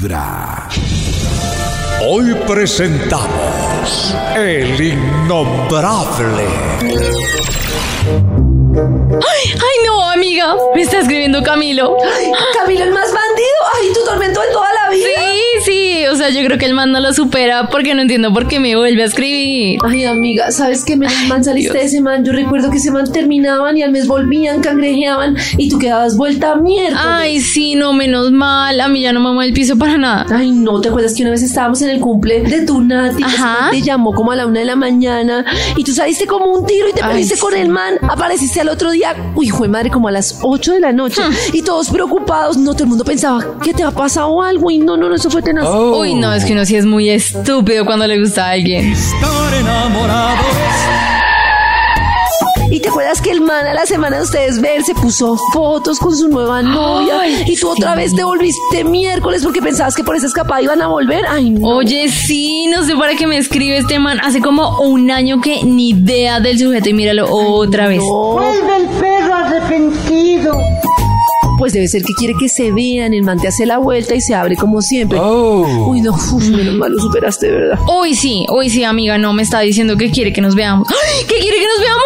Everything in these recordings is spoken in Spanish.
Vibra. Hoy presentamos El Innombrable. Ay, ay, no, amiga. Me está escribiendo Camilo. Camilo el más bandido. Ay, tu tormento de toda la vida. Sí, sea, yo creo que el man no lo supera porque no entiendo por qué me vuelve a escribir. Ay, amiga, ¿sabes qué? Menos man saliste de ese man. Yo recuerdo que ese man terminaban y al mes volvían, cangrejeaban y tú quedabas vuelta a mierda. Ay, sí, no, menos mal. A mí ya no me mueve el piso para nada. Ay, no, ¿te acuerdas que una vez estábamos en el cumple de tu Nati? Ajá. Te llamó como a la una de la mañana y tú saliste como un tiro y te perdiste con sí. el man. Apareciste al otro día, uy, fue madre, como a las 8 de la noche Hmm. y todos preocupados. No, todo el mundo pensaba que te ha pasado algo y no, no, no, eso fue tenaz. Uy, no, es que uno sí es muy estúpido cuando le gusta a alguien. Estar enamorados. Y te acuerdas que el man a la semana de ustedes ver se puso fotos con su nueva novia Ay, y tú otra vez te volviste miércoles porque pensabas que por esa escapada iban a volver. Ay, no. Oye, sí, no sé para qué me escribe este man. Hace como un año que ni idea del sujeto y míralo otra vez. Vuelve el arrepentido. Pues debe ser que quiere que se vean. El man te hace la vuelta y se abre como siempre. Oh. Uy, no, uf, menos mal lo superaste, de verdad. Uy, sí, uy, sí, amiga, no me está diciendo que quiere que nos veamos. ¡Ay! ¿Qué quiere que nos veamos?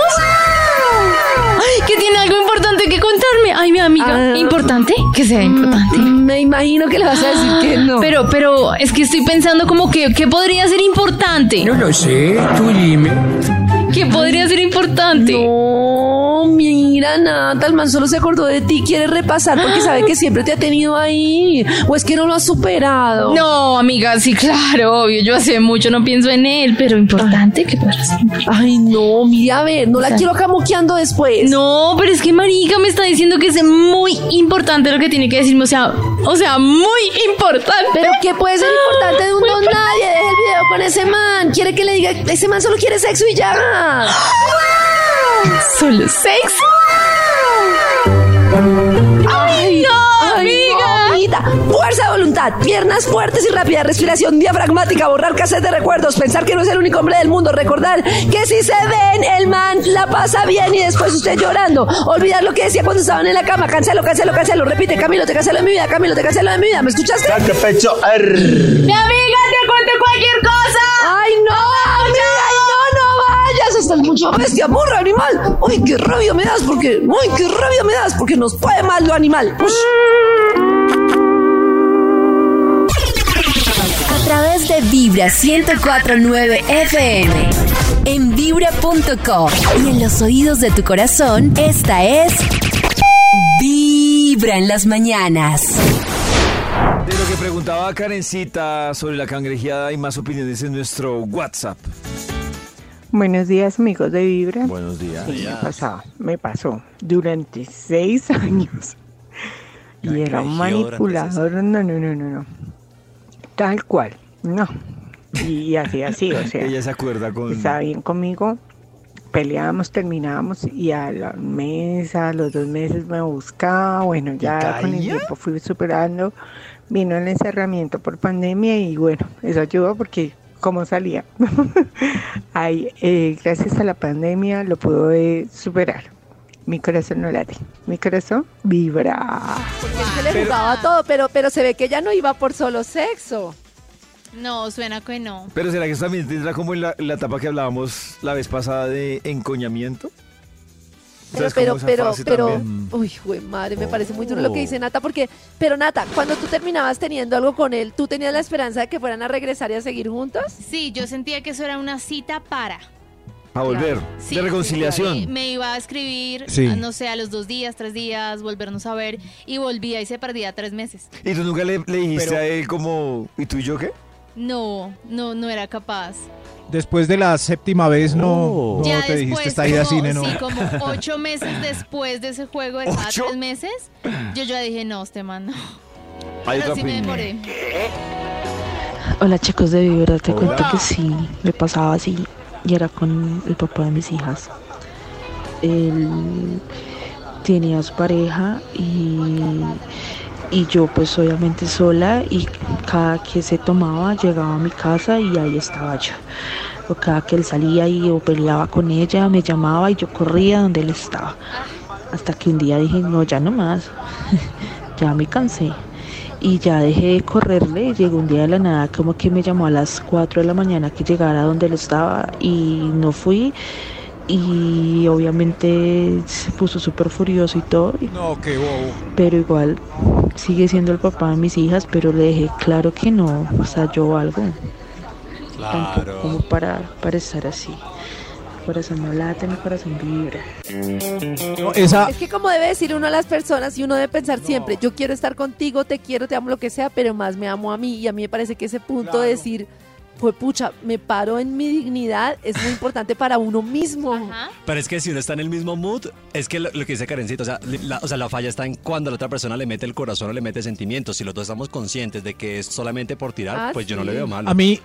Ay, que tiene algo importante que contarme. Ay, mi amiga, Ah. ¿importante? Que sea importante. Me imagino que le vas a decir que no. Pero, pero, es que estoy pensando como que, ¿qué podría ser importante? No lo sé, tú dime. ¿Qué podría ser importante? No, mira, Nata, el man solo se acordó de ti, quiere repasar porque sabe que siempre te ha tenido ahí. O es que no lo has superado. No, amiga, sí, claro, obvio. Yo hace mucho no pienso en él, pero importante, ¿qué podrá ser? Ay, no, mira, a ver, no la quiero acá moqueando después. No, pero es que marica me está diciendo que es muy importante lo que tiene que decirme, o sea, o sea, muy importante. Pero ¿qué puede ser importante de un don nadie? Con ese man. Quiere que le diga, ese man solo quiere sexo y ya. Solo sexo. Ay, no, amiga. Fuerza de voluntad, piernas fuertes y rápida respiración diafragmática, borrar cassette de recuerdos, pensar que no es el único hombre del mundo, recordar que si se ven, el man la pasa bien y después usted llorando, olvidar lo que decía cuando estaban en la cama, cancelo, cancelo, cancelo, repite, Camilo, te cancelo de mi vida, Camilo, te cancelo de mi vida, ¿me escuchaste? Mi amiga, bestia, burro, animal! ¡Uy, qué rabia me das! Porque, ¡Uy, qué rabia me das! Porque nos puede mal lo animal. Ush. A través de Vibra 1049 FM. En vibra.com. Y en los oídos de tu corazón, esta es. Vibra en las mañanas. De lo que preguntaba Karencita sobre la cangrejeada y más opiniones en nuestro WhatsApp. Buenos días amigos de Vibra. Buenos días. Sí, me pasó, me pasó durante seis años. Y era un manipulador, no, no, no, no, no. Tal cual, no. Y así, así, o sea, Ella se acuerda con... estaba bien conmigo, peleábamos, terminábamos y a la mes, a los dos meses me buscaba, bueno, ya con el tiempo fui superando, vino el encerramiento por pandemia y bueno, eso ayudó porque cómo salía. Ay, eh, gracias a la pandemia lo pude superar. Mi corazón no late, mi corazón vibra. Porque él se le jugaba todo, pero, pero se ve que ella no iba por solo sexo. No, suena que no. Pero ¿será que eso también tendrá como en la, la etapa que hablábamos la vez pasada de encoñamiento? Pero, pero, pero, pero, uy, güey, madre, me parece muy duro lo que dice Nata, porque, pero Nata, cuando tú terminabas teniendo algo con él, ¿tú tenías la esperanza de que fueran a regresar y a seguir juntos? Sí, yo sentía que eso era una cita para. A volver. Sí, de reconciliación. sí. Me iba a escribir, Sí. a, no sé, a los dos días, tres días, volvernos a ver y volvía y se perdía tres meses. ¿Y tú nunca le, le dijiste Pero- a él como, ¿y tú y yo qué? No, no, no era capaz. Después de la séptima vez no, Oh. no ya te después, dijiste esta ida a como, cine, ¿no? sí, como ocho meses después de ese juego de cada ¿Ocho? tres meses, yo ya dije, no, este man no. Hay Pero sí me demoré. Hola chicos de Vibra, te cuento que sí, me pasaba así y era con el papá de mis hijas. Él tenía su pareja y, y yo pues obviamente sola y cada que se tomaba llegaba a mi casa y ahí estaba yo. O cada que él salía y o peleaba con ella, me llamaba y yo corría donde él estaba. Hasta que un día dije, no, ya no más, ya me cansé. y ya dejé de correrle. y Llegó un día de la nada, como que me llamó a las 4 de la mañana que llegara donde él estaba y no fui. Y obviamente se puso súper furioso y todo. No, qué bobo. pero igual sigue siendo el papá de mis hijas, pero le dejé claro que no, o sea, yo algo. Tampoco como para, para estar así. Mi corazón no late, mi corazón vibra. No, esa, Es que como debe decir uno a las personas y uno debe pensar siempre, yo quiero estar contigo, te quiero, te amo, lo que sea, pero más me amo a mí. Y a mí me parece que ese punto de decir, pues pucha, me paro en mi dignidad, es muy importante para uno mismo. Ajá. Pero es que si uno está en el mismo mood, es que lo, lo que dice Karencita, o sea, la, o sea, la falla está en cuando la otra persona le mete el corazón o le mete sentimientos. Si los dos estamos conscientes de que es solamente por tirar, Ah, pues yo no le veo malo. a mí,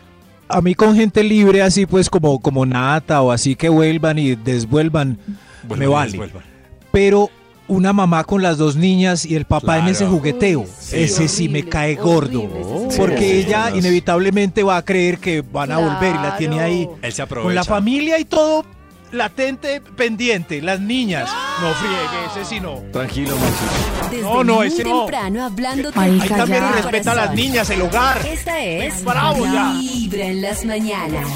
a mí con gente libre así pues como, como Nata o así que vuelvan y desvuelvan, Vuelvan me y vale. desvuelvan. Pero una mamá con las dos niñas y el papá en ese jugueteo, Uy, sí, ese sí me cae gordo. horrible, ese sí. Porque Sí, ella inevitablemente va a creer que van a volver y la tiene ahí. Él se aprovecha. con la familia y todo latente, pendiente, las niñas. No friegue, ese sí no. Tranquilo, Maxito. Desde No, no, ese no. temprano hablando Ahí también respeta a las niñas, el hogar. Esta es Bravo ya. Vibra en las mañanas.